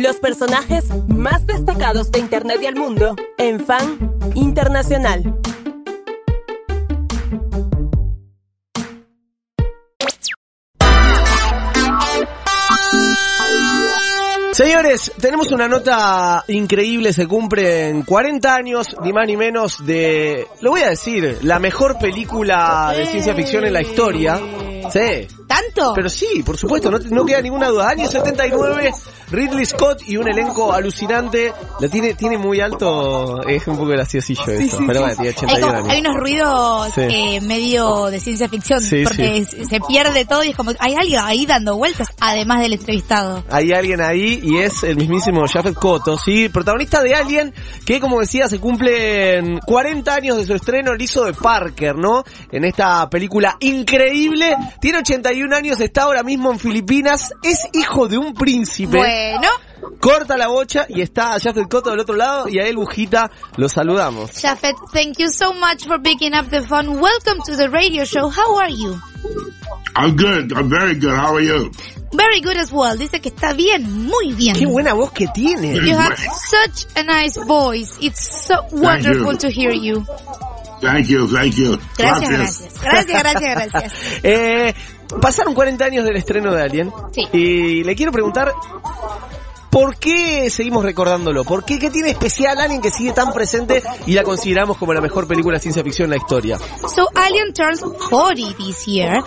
Los personajes más destacados de Internet y el mundo en Fan Internacional. Señores, tenemos una nota increíble, se cumplen 40 años, ni más ni menos, de, lo voy a decir, la mejor película de ciencia ficción en la historia. Sí. ¿Tanto? Pero sí, por supuesto, no, no queda ninguna duda. Año 79, Ridley Scott y un elenco alucinante. Lo tiene, tiene muy alto, es un poco graciosillo eso. pero bueno, tiene Hay, 81 como- años. hay unos ruidos eh, medio de ciencia ficción, porque se- pierde todo y es como, hay alguien ahí dando vueltas, además del entrevistado. Hay alguien ahí y es el mismísimo Jafet Koto, sí, protagonista de Alien, que como decía se cumplen 40 años de su estreno, el hizo de Parker, ¿no? En esta película increíble, tiene 81 años, está ahora mismo en Filipinas, es hijo de un príncipe, Bueno, corta la bocha y está Jafet Koto del otro lado y a él Bujita lo saludamos. Jafet, thank you so much for picking up the phone. Welcome to the radio show. How are you? I'm good. I'm very good. How are you? Very good as well. Dice que está bien, muy bien. Qué buena voz que tiene. You have such a nice voice. It's so wonderful to hear you. Thank you. Thank you. Gracias, gracias. Gracias, gracias, gracias. Eh, pasaron 40 años del estreno de Alien. Sí. Y le quiero preguntar, ¿por qué seguimos recordándolo? ¿Por qué? ¿Qué tiene especial Alien que sigue tan presente y la consideramos como la mejor película de ciencia ficción en la historia? So Alien turns 40 this year,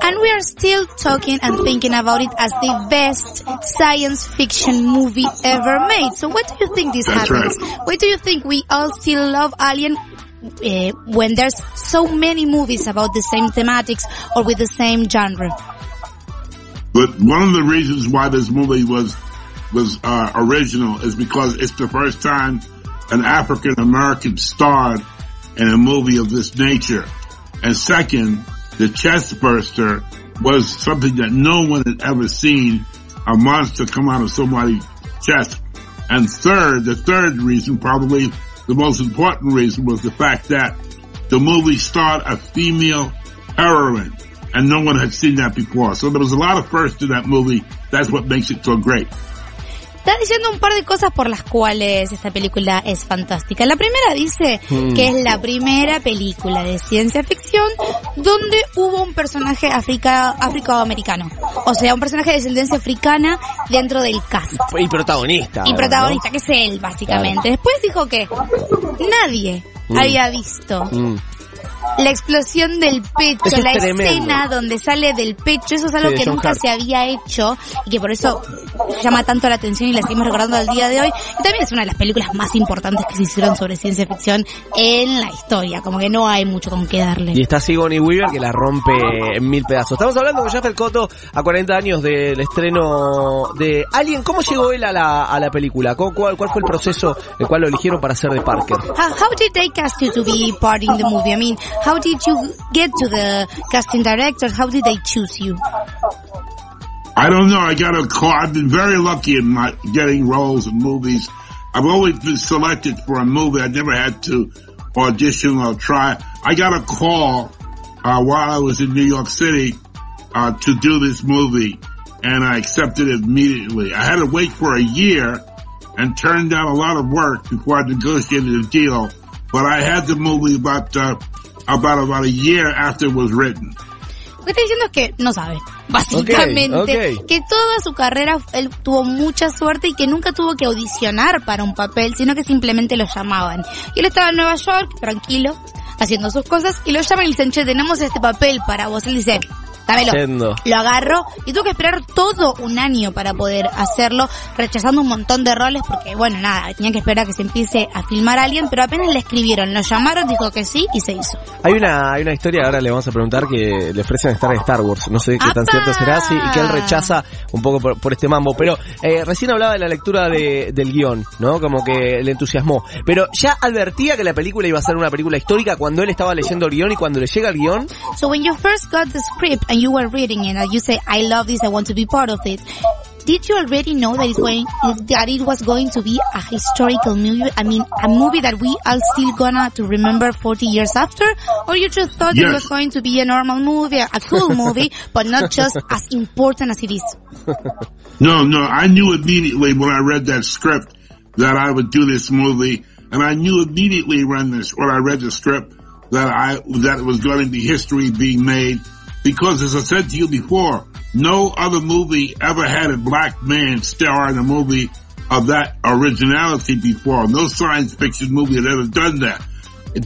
and we are still talking and thinking about it as the best science fiction movie ever made. So why do you think this That's happens? Why do you think we all still love Alien uh, when there's so many movies about the same thematics or with the same genre? But one of the reasons why this movie was was uh, original is because it's the first time an African American starred in a movie of this nature, and second, the chest burster was something that no one had ever seen a monster come out of somebody's chest. And third, the third reason, probably the most important reason, was the fact that the movie starred a female heroine, and no one had seen that before. So there was a lot of firsts in that movie. That's what makes it so great. Está diciendo un par de cosas por las cuales esta película es fantástica. La primera dice Mm. que es la primera película de ciencia ficción donde hubo un personaje africa, africanoamericano. O sea, un personaje de descendencia africana dentro del cast. Y protagonista. Y ¿no? protagonista, que es él, básicamente. Después dijo que nadie Mm. había visto Mm. La explosión del pecho, Eso la escena donde sale del pecho, eso es algo Sí, que nunca se había hecho y que por eso llama tanto la atención y la seguimos recordando al día de hoy. Y también es una de las películas más importantes que se hicieron sobre ciencia ficción en la historia, como que no hay mucho con qué darle. Y está Sigourney Weaver que la rompe en mil pedazos. Estamos hablando con Jafet Koto a 40 años del estreno de Alien. ¿Cómo llegó él a la, a la película? ¿Cu- ¿Cuál, ¿Cuál fue el proceso el cual lo eligieron para ser de Parker? How, how did they cast you to be part in the movie? I mean, how did you get to the casting director? How did they choose you? I don't know. I got a call. I've been very lucky in my getting roles in movies. I've always been selected for a movie. I never had to audition or try. I got a call uh, while I was in New York City uh, to do this movie, and I accepted it immediately. I had to wait for a year and turned down a lot of work before I negotiated a deal. But I had the movie about uh, about about a year after it was written. Lo que está diciendo es que no sabe, básicamente. Ok, ok. Que toda su carrera él tuvo mucha suerte y que nunca tuvo que audicionar para un papel, sino que simplemente lo llamaban. Y él estaba en Nueva York, tranquilo, haciendo sus cosas, y lo llaman y le dicen, che, tenemos este papel para vos. Él dice, dámelo. Entiendo. Lo agarro y tuvo que esperar todo un año para poder hacerlo, rechazando un montón de roles porque, bueno, nada, tenía que esperar a que se empiece a filmar a alguien, pero apenas le escribieron, lo llamaron, dijo que sí y se hizo. Hay una, hay una historia, ahora le vamos a preguntar, que le ofrecen estar en Star Wars. No sé qué tan cierto será, sí, y que él rechaza un poco por, por este mambo. Pero eh, recién hablaba de la lectura de- del guion, ¿no? Como que le entusiasmó. Pero ya advertía que la película iba a ser una película histórica cuando él estaba leyendo el guion y cuando le llega el guion. So when you first got the script and you were reading it and you say, I love this, I want to be part of it, did you already know that it, going, that it was going to be a historical movie? I mean, a movie that we are still gonna to remember 40 years after? Or you just thought it was going to be a normal movie, a cool movie, but not just as important as it is? No, no, I knew immediately when I read that script that I would do this movie, and I knew immediately when this when I read the script that I that it was going to be history being made because, as I said to you before, no other movie ever had a black man star in a movie of that originality before. No science fiction movie had ever done that.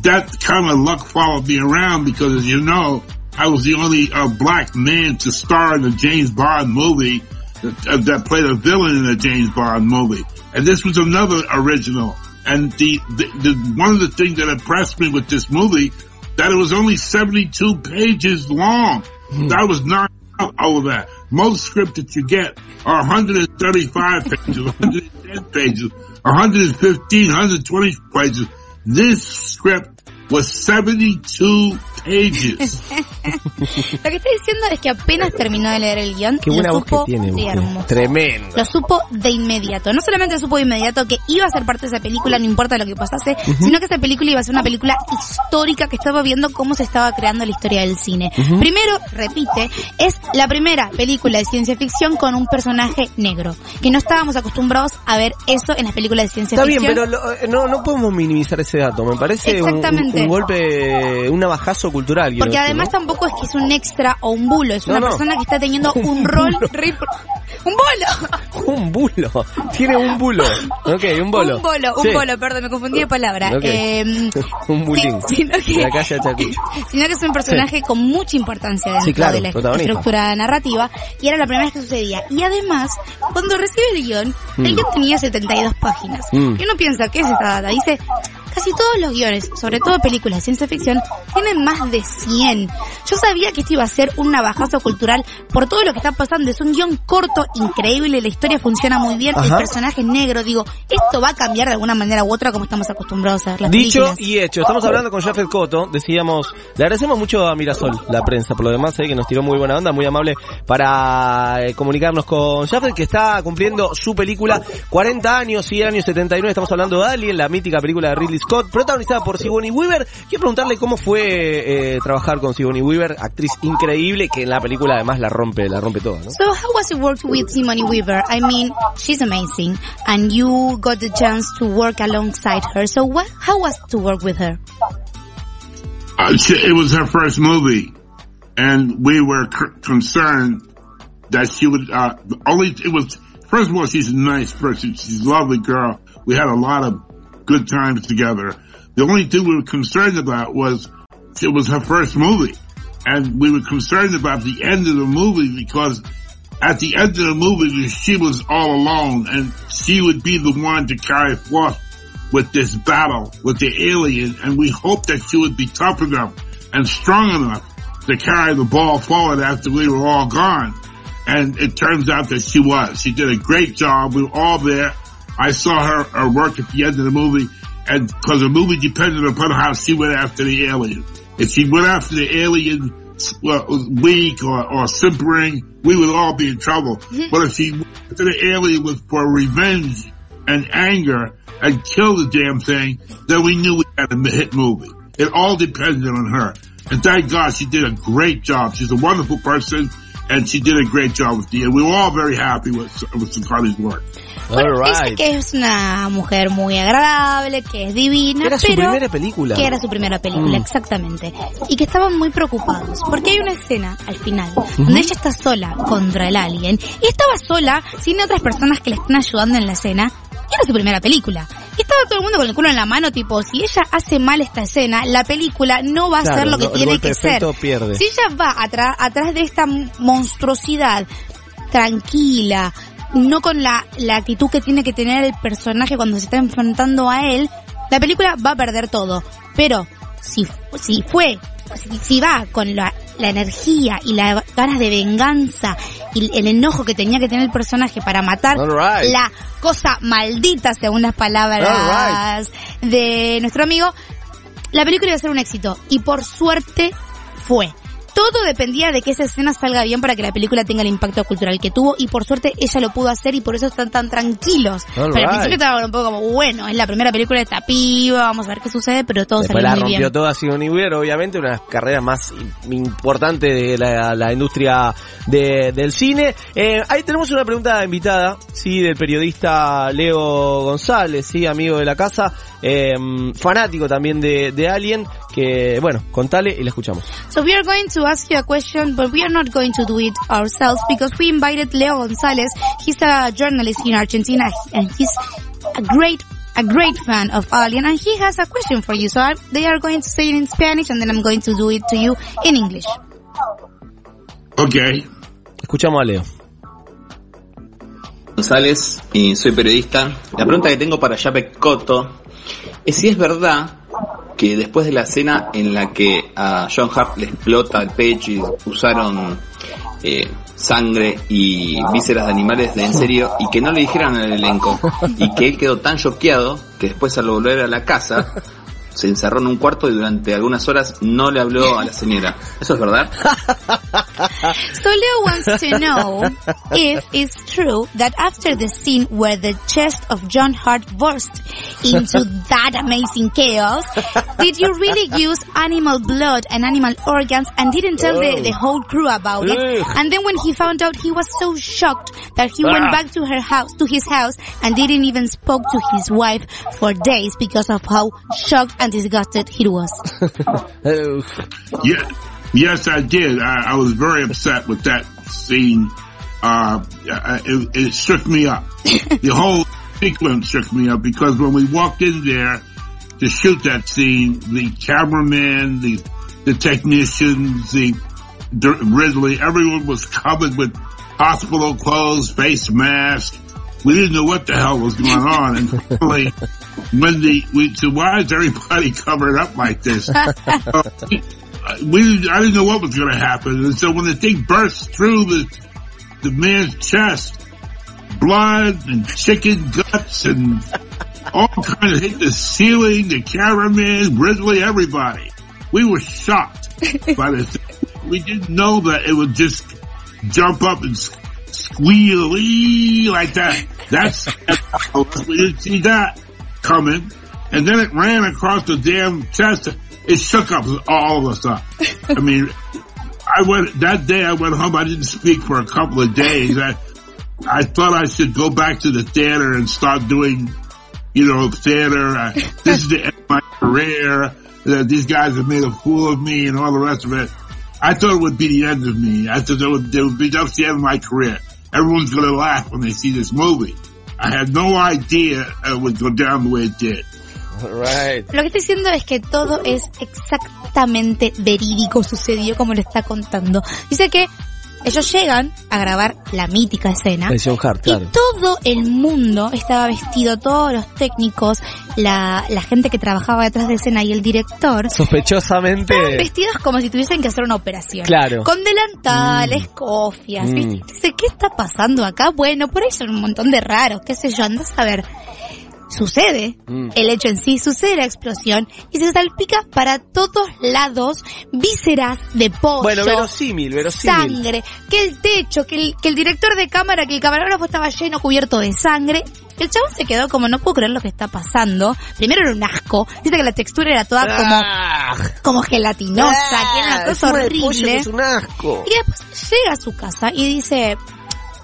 That kind of luck followed me around because, as you know, I was the only uh, black man to star in a James Bond movie that, uh, that played a villain in a James Bond movie. And this was another original. And the, the, the one of the things that impressed me with this movie that it was only 72 pages long. Hmm. That was not out of that. Most scripts that you get are 135 pages, 110 pages, 115, 120 pages. This script was 72 pages. Lo que está diciendo es que apenas terminó de leer el guion, Qué lo buena voz que supo, tiene, sí, mujer. hermoso. Tremendo. Lo supo de inmediato. No solamente supo de inmediato que iba a ser parte de esa película, no importa lo que pasase, sino que esa película iba a ser una película histórica que estaba viendo cómo se estaba creando la historia del cine. Primero, repite, es la primera película de ciencia ficción con un personaje negro. Que no estábamos acostumbrados a ver eso en las películas de ciencia Está bien, ficción. pero lo- eh, no, no podemos minimizar ese dato. Me parece un, un- Exactamente. un golpe, un navajazo cultural. Porque además ¿no? tampoco es que es un extra o un bulo, es No, una no. persona que está teniendo un rol re- un bolo. Un bulo. Tiene un bulo. Ok, un bolo. Un bolo, un Sí. bolo, perdón, me confundí de palabra. Ok. Eh, un bulín. sí, sino que, la calle sino que es un personaje con mucha importancia dentro Sí, claro, de la estructura narrativa y era la primera vez que sucedía. Y además, cuando recibe el guion, el guion tenía 72 páginas. Mm. Y uno piensa, ¿qué es esta data? Dice, casi todos los guiones, sobre todo películas de ciencia ficción, tienen más de 100. Yo sabía que esto iba a ser un navajazo cultural por todo lo que está pasando. Es un guion corto, increíble, la historia funciona muy bien, el personaje es negro. Digo, esto va a cambiar de alguna manera u otra como estamos acostumbrados a ver las Dicho películas. y hecho, estamos hablando con Jafet Coto, decíamos, le agradecemos mucho a Mirasol, la prensa, por lo demás, eh, que nos tiró muy buena onda, muy amable para eh, comunicarnos con Jafet, que está cumpliendo su película 40 años, y el año 79, estamos hablando de Alien, la mítica película de Ridley Scott, protagonizada por Sigourney Weaver. Quiero preguntarle cómo fue eh, trabajar con Sigourney Weaver, actriz increíble, que en la película además la rompe, la rompe toda, ¿no? So how was it work with Simone Weaver? I mean, she's amazing, and you got the chance to work alongside her. So what? How was to work with her? Uh, she, it was her first movie, and we were c- concerned that she would uh, only. It was first of all, she's a nice person. She's a lovely girl. We had a lot of good times together. The only thing we were concerned about was it was her first movie, and we were concerned about the end of the movie because at the end of the movie she was all alone, and she would be the one to carry forth with this battle with the alien, and we hoped that she would be tough enough and strong enough to carry the ball forward after we were all gone. And it turns out that she was. She did a great job. We were all there. I saw her, her work at the end of the movie, and because the movie depended upon how she went after the alien. If she went after the alien well, weak or, or simpering, we would all be in trouble. But if she went after the alien was for revenge and anger and kill the damn thing, then we knew we had a hit movie. It all depended on her. And thank God she did a great job. She's a wonderful person and she did a great job with the, and we were all very happy with, with Sakati's work. Bueno, Alright. que es una mujer muy agradable, que es divina, Era su primera película. que era su primera película, Mm. exactamente. Y que estaban muy preocupados, porque hay una escena al final donde ella está sola contra el alien y estaba sola sin otras personas que le están ayudando en la escena. Y era su primera película. Y estaba todo el mundo con el culo en la mano, tipo, si ella hace mal esta escena, la película no va a Claro, ser lo que no, tiene que ser. pierde. Si ella va atrás de esta monstruosidad, tranquila, no con la, la actitud que tiene que tener el personaje cuando se está enfrentando a él, la película va a perder todo. Pero si, si fue, si, si va con la, la energía y las ganas de venganza y el enojo que tenía que tener el personaje para matar la cosa maldita, según las palabras de nuestro amigo, la película iba a ser un éxito y por suerte fue. Todo dependía de que esa escena salga bien para que la película tenga el impacto cultural que tuvo y por suerte ella lo pudo hacer y por eso están tan tranquilos. All Pero al right. principio estaba un poco como, bueno, es la primera película de esta piba, vamos a ver qué sucede, pero todo Después salió la muy rompió bien. toda Sigourney Weaver, obviamente, una de las carreras más im- importantes de la, la industria de- del cine. Eh, ahí tenemos una pregunta invitada, sí, del periodista Leo González, sí, amigo de la casa, eh, fanático también de, de Alien, que, bueno, contale y la escuchamos. So we are going to ask you a question, but we are not going to do it ourselves because we invited Leo Gonzalez. He's a journalist in Argentina and he's a great a great fan of Alien and he has a question for you. So I, they are going to say it in Spanish and then I'm going to do it to you in English. Okay. Escuchamos a Leo. González y soy periodista. La pregunta que tengo para Japek Cotto es si es verdad que después de la escena en la que a John Hart le explota el pecho y usaron eh, sangre y vísceras de animales de en serio y que no le dijeron al elenco y que él quedó tan choqueado que después al volver a la casa se encerró en un cuarto y durante algunas horas no le habló a la señora. ¿Eso es verdad? So Leo wants to know if it's true that after the scene where the chest of John Hart burst into that amazing chaos, did you really use animal blood and animal organs and didn't tell the, the whole crew about it? And then when he found out, he was so shocked that he went Ah. back to her house, to his house, and didn't even spoke to his wife for days because of how shocked and disgusted he was. Yeah, yes, I did. I, I was very upset with that scene. Uh, it, it shook me up. the whole sequence shook me up because when we walked in there to shoot that scene, the cameraman, the the technicians, the, the Ridley, everyone was covered with hospital clothes, face masks. We didn't know what the hell was going on, and finally, when the we said, "Why is everybody covered up like this?" Uh, we didn't, I didn't know what was going to happen, and so when the thing burst through the the man's chest, blood and chicken guts and all kind of hit the ceiling, the cameraman, Ridley, everybody. We were shocked by this. We didn't know that it would just jump up and squeal like that. That's we didn't see that coming, and then it ran across the damn chest. It shook up all of us up. I mean, I went that day. I went home. I didn't speak for a couple of days. I I thought I should go back to the theater and start doing, you know, theater. Uh, this is the end of my career. Uh, these guys have made a fool of me and all the rest of it. I thought it would be the end of me. I thought it would, it would be that's the end of my career. Everyone's going to laugh when they see this movie. I had no idea it would go down the way it did. right. Lo que estoy diciendo es que todo es exactamente verídico, sucedió como lo está contando. Dice que ellos llegan a grabar la mítica escena. Hart, claro. Y todo el mundo estaba vestido, todos los técnicos, la, la gente que trabajaba detrás de escena y el director, estaban Sospechosamente. vestidos como si tuviesen que hacer una operación. Claro. Con delantales, cofias, Mm. ¿viste? Dice, ¿qué está pasando acá? Bueno, por ahí son un montón de raros, qué sé yo, andás a ver. Sucede Mm. el hecho en sí, sucede la explosión y se salpica para todos lados vísceras de pollo. Bueno, verosímil, verosímil. Sangre, que el techo, que el, que el director de cámara, que el camarógrafo estaba lleno, cubierto de sangre. El chabón se quedó como, no puedo creer lo que está pasando. Primero era un asco. Dice que la textura era toda como, Ah, como gelatinosa, que era una cosa del pollo horrible. Es un asco. Y después llega a su casa y dice,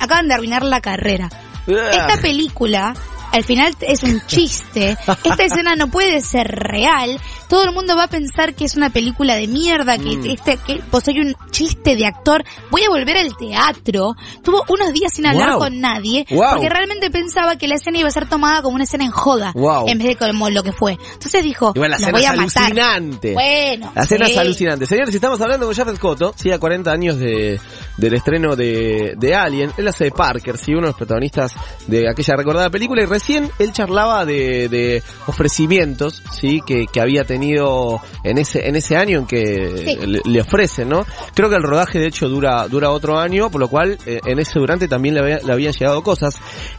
acaban de arruinar la carrera. Esta Ah. película, al final es un chiste. Esta escena no puede ser real. Todo el mundo va a pensar que es una película de mierda, que Mm. este, que pues soy un chiste de actor. Voy a volver al teatro. Tuvo unos días sin hablar Wow. con nadie, Wow. porque realmente pensaba que la escena iba a ser tomada como una escena en joda, Wow. en vez de como lo que fue. Entonces dijo, Igual la escena voy es a matar. alucinante. Bueno, La escena sí. es alucinante. Señores, estamos hablando con Jared Cotto, sí, a 40 años de, del estreno de, de Alien. Él hace de Parker, sí, uno de los protagonistas de aquella recordada película. Y recién él charlaba de, de ofrecimientos, sí, que, que había tenido en ese, en ese año en que Sí. le, le ofrecen, ¿no? Creo que el rodaje de hecho dura, dura otro año, por lo cual eh, en ese durante también le, había- le habían llegado cosas.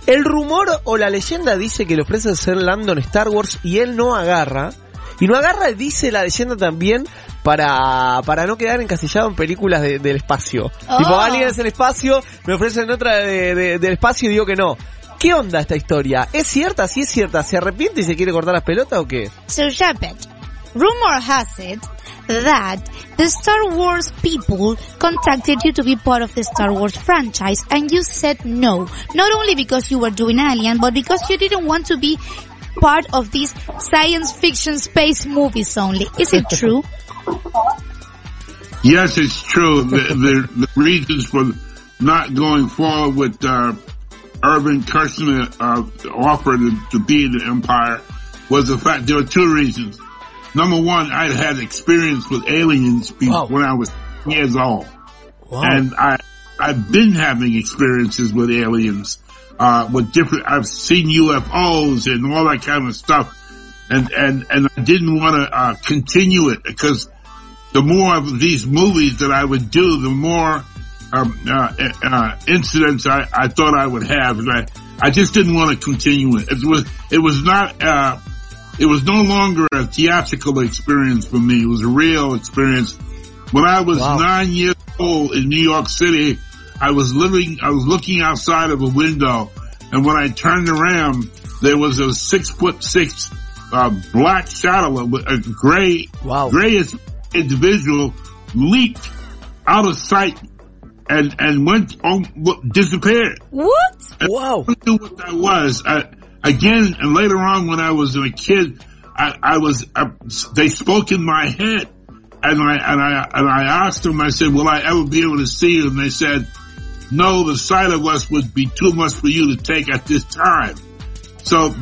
El rumor o la leyenda dice que le ofrecen ser Landon Star Wars y él no agarra. Y no agarra, dice la leyenda también, para, para no quedar encasillado en películas de- del espacio. Oh. Tipo, alguien es el espacio, me ofrecen otra de- de- del espacio y digo que no. ¿Qué onda esta historia? ¿Es cierta? ¿Sí es cierta? ¿Se arrepiente y se quiere cortar las pelotas o qué? So Japet, rumor has it that the Star Wars people contacted you to be part of the Star Wars franchise and you said no. Not only because you were doing Alien, but because you didn't want to be part of these science fiction space movies only. Is it true? Yes, it's true. The, the, the reasons for not going forward with uh, Irvin Kershner uh, offer to, to be in the Empire was the fact there were two reasons. Number one, I had experience with aliens be- Wow. when I was years old, Wow. and I I've been having experiences with aliens, uh, with different. I've seen UFOs and all that kind of stuff, and and and I didn't want to uh, continue it because the more of these movies that I would do, the more um, uh, uh, incidents I, I thought I would have, and I, I just didn't want to continue it. It was it was not uh, it was no longer a theatrical experience for me. It was a real experience. When I was Wow. nine years old in New York City, I was living, I was looking outside of a window, and when I turned around, there was a six foot six uh, black shadow, a a gray, Wow. grayish individual leaped out of sight and and went on disappeared. What? Wow. I knew what that was. I, again, and later on when I was a kid, I, I was uh, they spoke in my head, and I and I and I asked them. I said, "Will I ever be able to see you?" And they said, "No, the sight of us would be too much for you to take at this time." So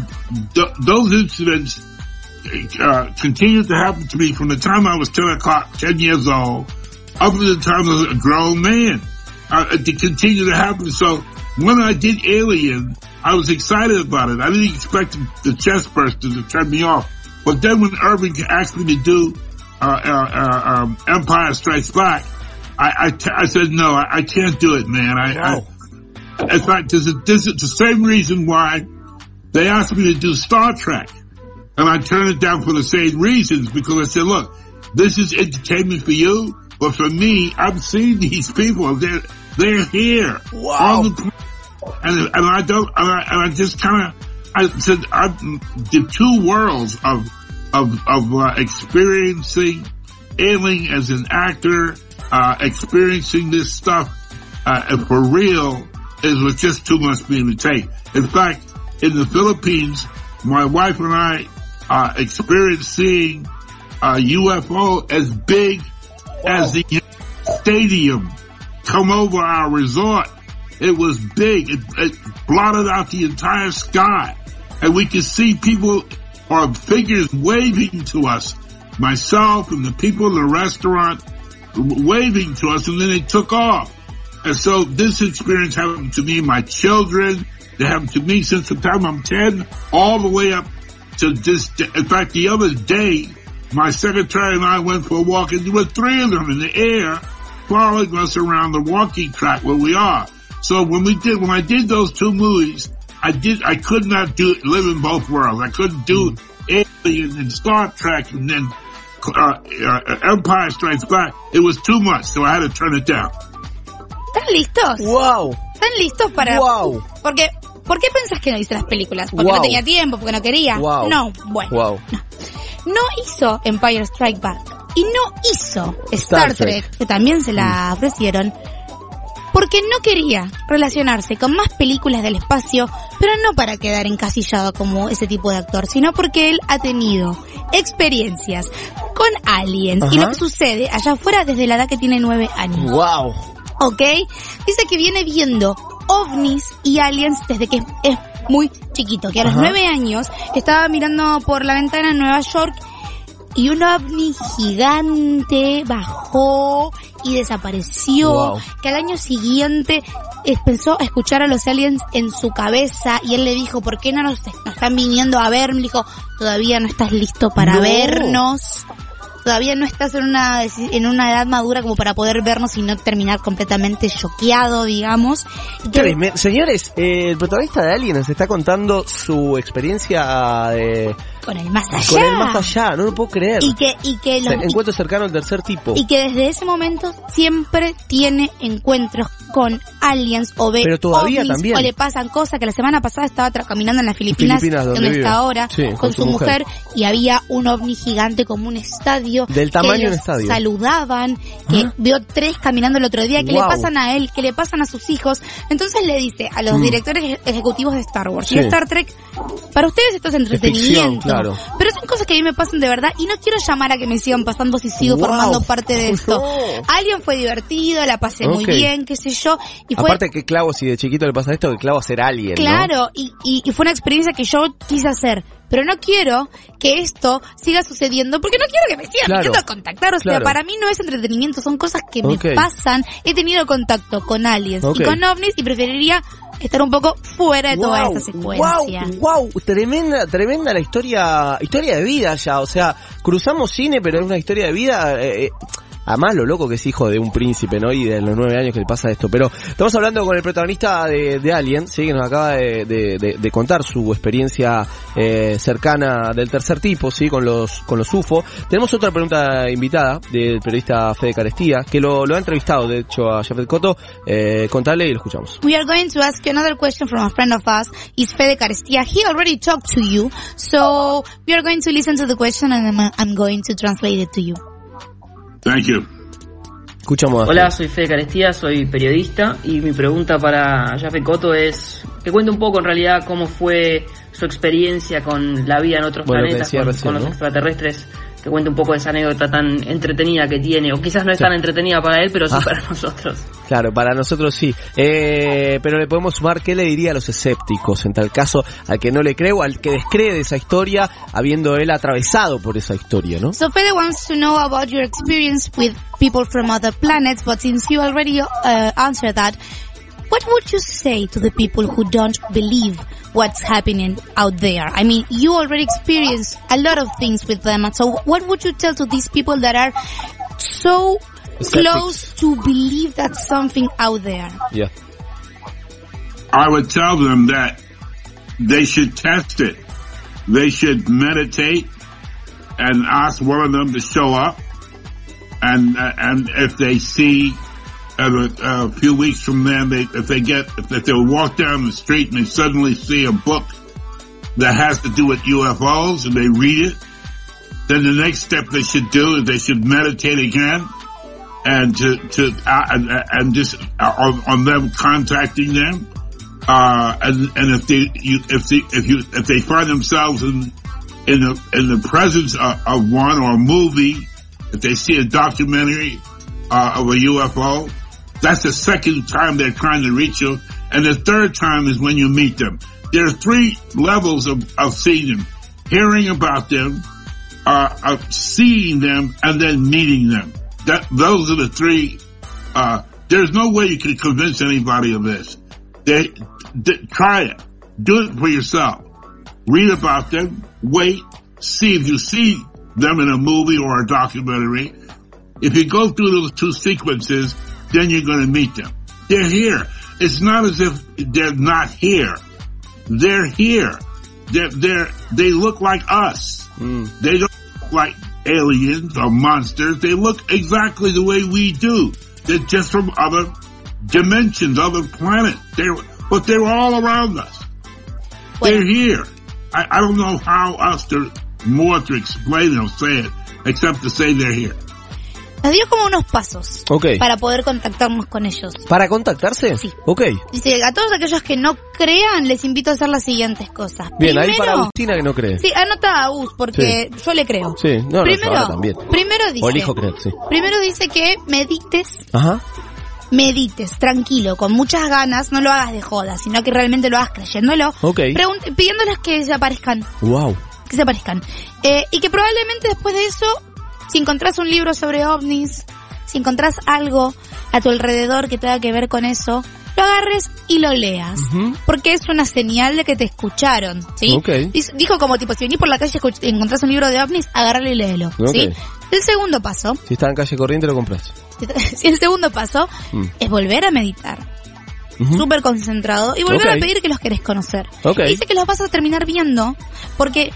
th- those incidents uh, continued to happen to me from the time I was 10 o'clock, 10 years old, up to the time I was a grown man. Uh, to to happen. So when I did Alien, I was excited about it. I didn't expect the chest burster to turn me off. But then when Irving asked me to do uh, uh, uh, um, Empire Strikes Back, I, I, t- I said no, I, I can't do it, man. I, Wow. I in fact, this is, this is the same reason why they asked me to do Star Trek. And I turned it down for the same reasons because I said, look, this is entertainment for you, but for me, I've seen these people. They're, they're here. Wow. On the, and, and I don't, and I, and I just kind of, I said, I'm, the two worlds of, of, of uh, experiencing Ailing as an actor, uh, experiencing this stuff, uh, for real, is was just too much for me to take. In fact, in the Philippines, my wife and I, uh, experienced seeing a UFO as big as the stadium come over our resort. It was big. It, it blotted out the entire sky. And we could see people or figures waving to us. Myself and the people in the restaurant waving to us and then they took off. And so this experience happened to me, my children, they happened to me since the time I'm 10 all the way up to this day. In fact, the other day, my secretary and I went for a walk and there were three of them in the air following us around the walking track where we are. So when we did, when I did those two movies, I did, I could not do, live in both worlds. I couldn't do hmm. Alien and Star Trek and then Empire Strikes Back. It was too much, so I had to turn it down. ¿Están listos? Wow. ¿Están listos para...? Wow. Porque, ¿por qué pensás que no hizo las películas? ¿Porque Wow. no tenía tiempo? ¿Porque no quería? Wow. No, bueno. Wow. No hizo Empire Strike Back. Y no hizo Star, Star Trek, Trek. que también se la ofrecieron, porque no quería relacionarse con más películas del espacio, pero no para quedar encasillado como ese tipo de actor, sino porque él ha tenido experiencias con aliens y lo que sucede allá afuera desde la edad que tiene nueve años. Wow. ¿ok? Dice que viene viendo ovnis y aliens desde que es muy chiquito, que a los nueve años estaba mirando por la ventana en Nueva York y un ovni gigante bajó y desapareció, Wow. que al año siguiente empezó a escuchar a los aliens en su cabeza y él le dijo, ¿por qué no nos, nos están viniendo a ver? Me dijo, todavía no estás listo para No. vernos. Todavía no estás en una, en una edad madura como para poder vernos y no terminar completamente choqueado, digamos. Que- Señores, eh, el protagonista de Alien nos está contando su experiencia de, con el más allá. con el más allá, no lo puedo creer. Y que, y que los, encuentro cercano al tercer tipo. y que desde ese momento siempre tiene encuentros con aliens o ve Pero todavía ovnis, también. o le pasan cosas que la semana pasada estaba caminando en las Filipinas, Filipinas, donde está ahora Sí, con, su mujer. y había un ovni gigante como un estadio Del tamaño de estadio. saludaban que Ah. vio tres caminando el otro día que Wow. le pasan a él que le pasan a sus hijos entonces le dice a los Mm. directores eje- ejecutivos de Star Wars Sí. y Star Trek para ustedes esto es entretenimiento claro. pero son cosas que a mí me pasan de verdad y no quiero llamar a que me sigan pasando si sigo Wow. formando parte de esto. Alguien fue divertido, la pasé muy bien, qué sé yo, y fue Aparte que Clavo, si de chiquito le pasa esto, que Clavo a ser ¿no? claro, y, y, y fue una experiencia que yo quise hacer, pero no quiero que esto siga sucediendo porque no quiero que me sigan Claro. contactar, o sea, Claro. para mí no es entretenimiento, son cosas que me pasan, he tenido contacto con aliens y con ovnis y preferiría estar un poco fuera de toda esta secuencia. Wow, wow, tremenda, tremenda la historia, historia de vida ya, o sea, cruzamos cine, pero es una historia de vida, eh, eh, Además, lo loco que es hijo de un príncipe, ¿no? Y de los nueve años que le pasa esto. Pero estamos hablando con el protagonista de, Alien, ¿sí? Que nos acaba de, contar su experiencia eh, cercana del tercer tipo, ¿sí? Con los, con los UFO. Tenemos otra pregunta invitada del periodista Fede Carestía, que lo, lo ha entrevistado, de hecho, a Jafet Coto. Eh, contale y lo escuchamos. We are going to ask you another question from a friend of us. Is Fede Carestia. He already talked to you. So we are going to listen to the question and I'm, I'm going to translate it to you. Thank you. Escuchamos a Hola, soy Fede Carestía, soy periodista y mi pregunta para Jaffe Coto es que cuente un poco en realidad cómo fue su experiencia con la vida en otros Bueno, planetas, con, recién, con los ¿no? extraterrestres, que cuente un poco de esa anécdota tan entretenida que tiene, o quizás no es Sí. tan entretenida para él, pero sí Ah. para nosotros. Claro, para nosotros sí. Eh, pero le podemos sumar qué le diría a los escépticos, en tal caso, al que no le cree o al que descree de esa historia, habiendo él atravesado por esa historia, ¿no? So Fede wants to know about your experience with people from other planets, but since you already uh, answered that, what would you say to the people who don't believe what's happening out there? I mean, you already experienced a lot of things with them, so what would you tell to these people that are so Skeptics. close to believe that something out there? Yeah. I would tell them that they should test it. They should meditate and ask one of them to show up. And uh, and if they see uh, a few weeks from then, they if they get if they walk down the street and they suddenly see a book that has to do with UFOs and they read it, then the next step they should do is they should meditate again and to to uh, and, and just uh, on, on them contacting them uh, and and if they you, if they if you if they find themselves in in the in the presence of, of one or a movie, if they see a documentary uh, of a UFO, that's the second time they're trying to reach you, and the third time is when you meet them. There are three levels of of seeing them: hearing about them, uh, of seeing them, and then meeting them. That those are the three. Uh, there's no way you can convince anybody of this. They, d- try it. Do it for yourself. Read about them. Wait. See if you see them in a movie or a documentary. If you go through those two sequences, then you're going to meet them. They're here. It's not as if they're not here. They're here. They're, they're, they look like us. Hmm. They don't look like aliens or monsters. They look exactly the way we do. They're just from other dimensions, other planets. They're, but they're all around us. They're here. I, I don't know how else to more to explain it or say it except to say they're here. Nos dio como unos pasos Ok. para poder contactarnos con ellos. ¿Para contactarse? Sí. Ok. Dice, a todos aquellos que no crean, les invito a hacer las siguientes cosas. Bien, ahí Primero- para Agustina que no cree. Sí, anota a Gus, porque yo le creo. Sí, no, no, primero, ahora también. primero dice, O elijo creer, sí. primero dice que medites, Ajá. medites, tranquilo, con muchas ganas, no lo hagas de joda, sino que realmente lo hagas creyéndolo, Ok. Pidiéndoles que se aparezcan, Wow. que se aparezcan. Eh, y que probablemente después de eso, si encontrás un libro sobre ovnis, si encontrás algo a tu alrededor que tenga que ver con eso, lo agarres y lo leas. Porque es una señal de que te escucharon, ¿sí? Dijo como tipo, si venís por la calle y encontrás un libro de ovnis, agárralo y léelo. ¿sí? El segundo paso, Si está en calle corriente lo compras. si el segundo paso Mm. es volver a meditar, Ujú. súper concentrado y volver a pedir que los querés conocer. Dice que los vas a terminar viendo porque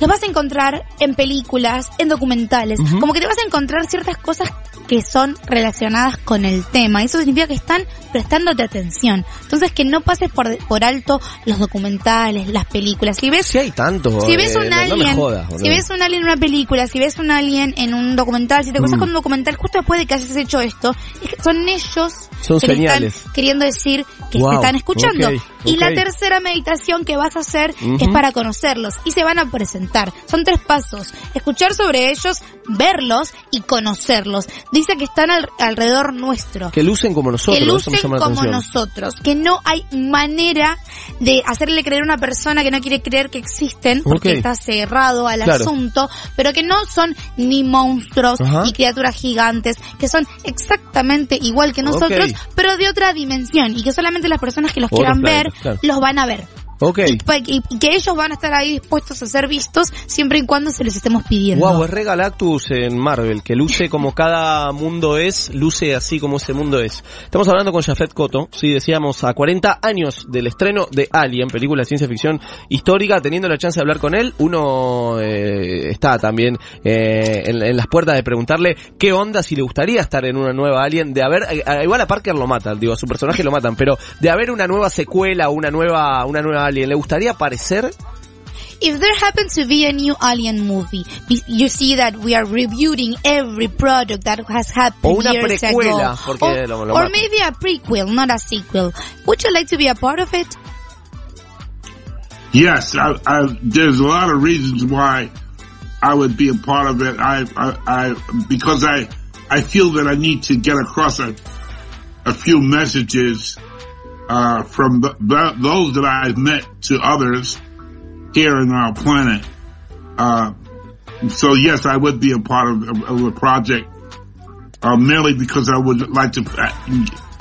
los vas a encontrar en películas, en documentales, como que te vas a encontrar ciertas cosas que son relacionadas con el tema. Eso significa que están prestándote atención. Entonces que no pases por, por alto los documentales, las películas. Si ves Si hay tanto. si ves eh, un no- alien, No me jodas, si ves un alien en una película, si ves un alien en un documental, si te cruzas Mm. con un documental justo después de que hayas hecho esto, es que son ellos Son que están queriendo decir que Wow, te están escuchando. Y la tercera meditación que vas a hacer es para conocerlos y se van a presentar. Son tres pasos. Escuchar sobre ellos, verlos y conocerlos. Dice que están al- alrededor nuestro Que lucen como nosotros. que lucen como atención. nosotros, que no hay manera de hacerle creer a una persona que no quiere creer que existen porque está cerrado al Claro. asunto, pero que no son ni monstruos ni criaturas gigantes, que son exactamente igual que nosotros, pero de otra dimensión y que solamente las personas que los quieran ver los van a ver. Ok. Y, y- que ellos van a estar ahí dispuestos a ser vistos siempre y cuando se les estemos pidiendo. Wow, es Re Galactus en Marvel, que luce como cada mundo es, luce así como ese mundo es. Estamos hablando con Jafet Koto, sí, decíamos, a 40 años del estreno de Alien, película de ciencia ficción histórica, teniendo la chance de hablar con él, uno eh, está también eh, en, en las puertas de preguntarle qué onda si le gustaría estar en una nueva Alien, de haber, eh, igual a Parker lo matan, digo, a su personaje lo matan, pero de haber una nueva secuela una nueva, una nueva Alien, ¿le gustaría aparecer? If there happens to be a new Alien movie, you see that we are reviewing every product that has happened O una years precuela, ago. or, lo- lo or maybe a prequel, not a sequel. Would you like to be a part of it? Yes, I, I, there's a lot of reasons why I would be a part of it. I, I, I because I, I feel that I need to get across a, a few messages uh, from the, the, those that I've met to others here in our planet. Uh, so yes, I would be a part of, of, of the project, uh, merely because I would like to,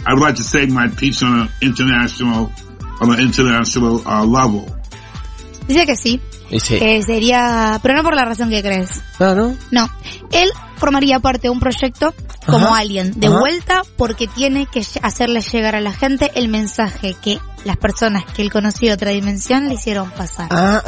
I would like to say my piece on an international, on an international uh, level. Dice que sí, sí. que sería, pero no por la razón que crees. Ah, ¿no? No, él formaría parte de un proyecto como Ajá. Alien, de Ajá. vuelta porque tiene que hacerle llegar a la gente el mensaje que las personas que él conoció de otra dimensión le hicieron pasar. Ah,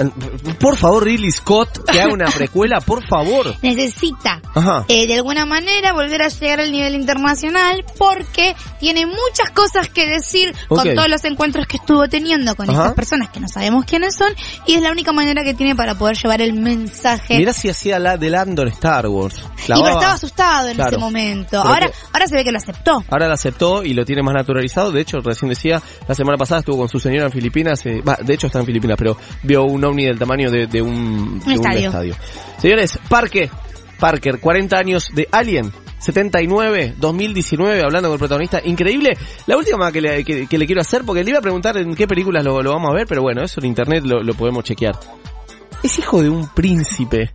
por favor, Ridley Scott, que haga una precuela, por favor. Necesita eh, de alguna manera volver a llegar al nivel internacional porque tiene muchas cosas que decir con todos los encuentros que estuvo teniendo con Ajá. estas personas que no sabemos quiénes son y es la única manera que tiene para poder llevar el mensaje. Mirá si hacía la de Lando en Star Wars. La y pero estaba asustado en Claro. ese momento. Pero Ahora, que- ahora se ve que lo aceptó. Ahora la aceptó y lo tiene más naturalizado. De hecho, recién decía, la semana pasada estuvo con su señora en Filipinas. eh, de hecho, está en Filipinas, pero vio un ovni del tamaño de, de un, de estadio. Señores, Parque, Parker, 40 años de Alien. 79, 2019, hablando con el protagonista. Increíble. La última que le, que, que le quiero hacer, porque le iba a preguntar en qué películas lo, lo vamos a ver, pero bueno, eso en internet lo, lo podemos chequear. Es hijo de un príncipe.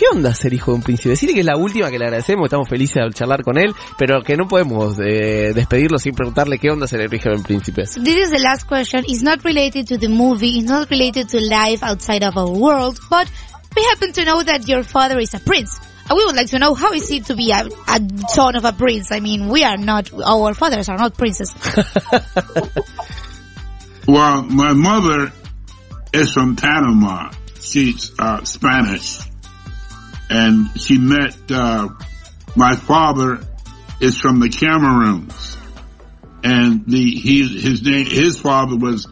¿Qué onda ser hijo de un príncipe? Decirle que es la última que le agradecemos, estamos felices al charlar con él, pero que no podemos eh, despedirlo sin preguntarle qué onda ser el hijo de un príncipe. This is the last question. It's not related to the movie. It's not related to life outside of our world. But we happen to know that your father is a prince. And we would like to know how is it to be a, a son of a prince. I mean, we are not, our fathers are not princes. Well, my mother is from Panama. She's uh, Spanish, and she met uh, my father is from the Cameroons, and the he his name his father was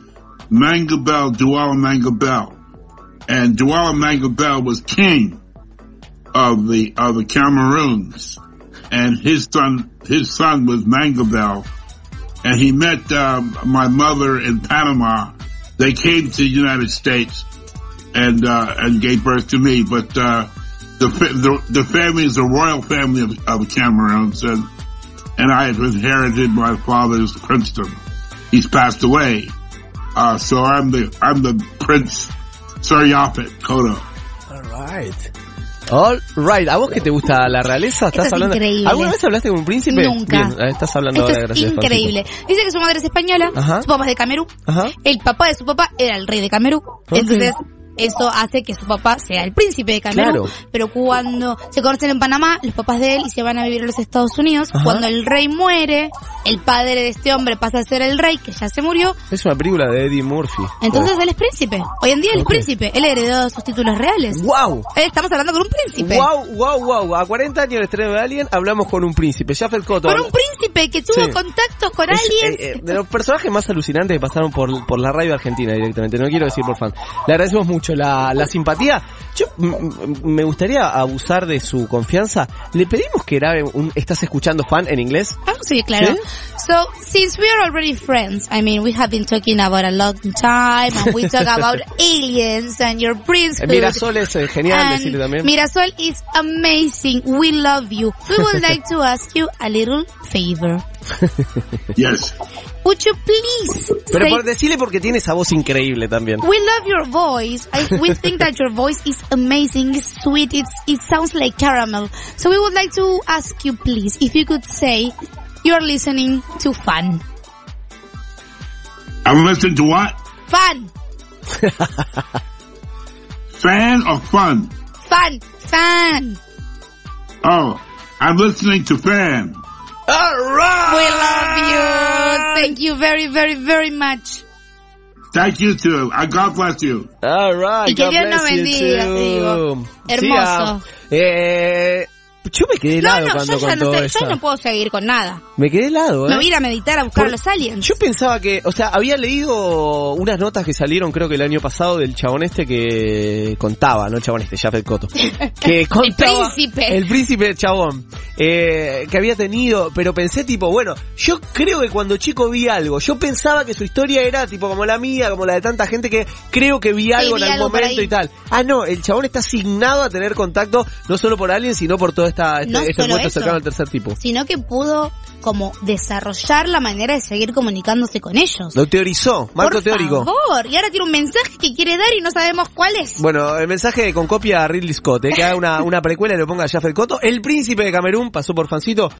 Mangabel Duala Mangabel, and Duala Mangabel was king of the of the Cameroons, and his son his son was Mangabel, and he met um, my mother in Panama. They came to the United States and uh, and gave birth to me. But uh, the, the the family is a royal family of, of Cameroons, and and I have inherited my father's princedom. He's passed away, uh, so I'm the I'm the Prince Sir Yaphet Koto. Alright. Alright, ¿a vos que te gusta la realeza? ¿Estás Esto es hablando? increíble. ¿Alguna vez hablaste con un príncipe? Nunca. Bien, estás hablando Esto ahora, es gracias. Increíble. Dice que su madre es española, Ajá. su papá es de Camerún, Ajá. el papá de su papá era el rey de Camerún. Entonces, eso hace que su papá sea el príncipe de Camerún. Claro. Pero cuando se conocen en Panamá, los papás de él y se van a vivir a los Estados Unidos, Ajá. cuando el rey muere, el padre de este hombre pasa a ser el rey, que ya se murió, Es una película de Eddie Murphy. entonces él es príncipe. Hoy en día él es príncipe, él heredó sus títulos reales. ¡Wow! Eh, Estamos hablando con un príncipe. Wow, wow, wow. A 40 años del estreno de Alien hablamos con un príncipe, Jafet Koto. Con un príncipe que tuvo Sí. contacto con Es, aliens. eh, eh, de los personajes más alucinantes que pasaron por, por la radio argentina directamente, no quiero decir por fan. Le agradecemos mucho la, la simpatía. Yo me gustaría abusar de su confianza. Le pedimos que grabe un ¿Estás escuchando fan en inglés? Ah, sí, claro. ¿Sí? So, since we are already friends, I mean, we have been talking about a long time, and we talk about aliens and your Eh, princehood. Mirasol es eh, genial, decirle también. Mirasol is amazing. We love you. We would like to ask you a little favor. Yes. Would you please Pero say, por decirle porque tiene esa voz increíble también. we love your voice. I, we think that your voice is amazing, it's sweet, it's, it sounds like caramel. So we would like to ask you please, if you could say, you're listening to fun. I'm listening to what? Fun! Fan or fun? Fun. fan. Oh, I'm listening to fan. Alright. We love you. Thank you very, very, very much. Thank you too. Uh, God bless you. Alright, Y que God Dios nos bless you bendiga, too. te digo. Sí, Hermoso. ah, eh, yo me quedé No, helado no, cuando yo ya contó no, sé, yo no puedo seguir con nada. Me quedé helado, ¿eh? Me voy a ir a meditar a buscar Por- a los aliens. Yo pensaba que, o sea, había leído unas notas que salieron creo que el año pasado del chabón este que contaba, no el chabón este, Jafet Koto, que contaba príncipe. el príncipe chabón, eh, que había tenido, pero pensé tipo, bueno, yo creo que cuando chico vi algo, yo pensaba que su historia era tipo como la mía, como la de tanta gente que creo que vi algo vi en algún momento y tal. Ah, no, el chabón está asignado a tener contacto no solo por alguien, sino por todo esta, este, No este encuentro cercano al tercer tipo. Sino que pudo como desarrollar la manera de seguir comunicándose con ellos. Lo teorizó, marco Por teórico. favor. Y ahora tiene un mensaje que quiere dar y no sabemos cuál es. Bueno, el mensaje con copia a Ridley Scott, eh, que haga una, una precuela y lo ponga a Jafet Koto. El príncipe de Camerún pasó por Fancito.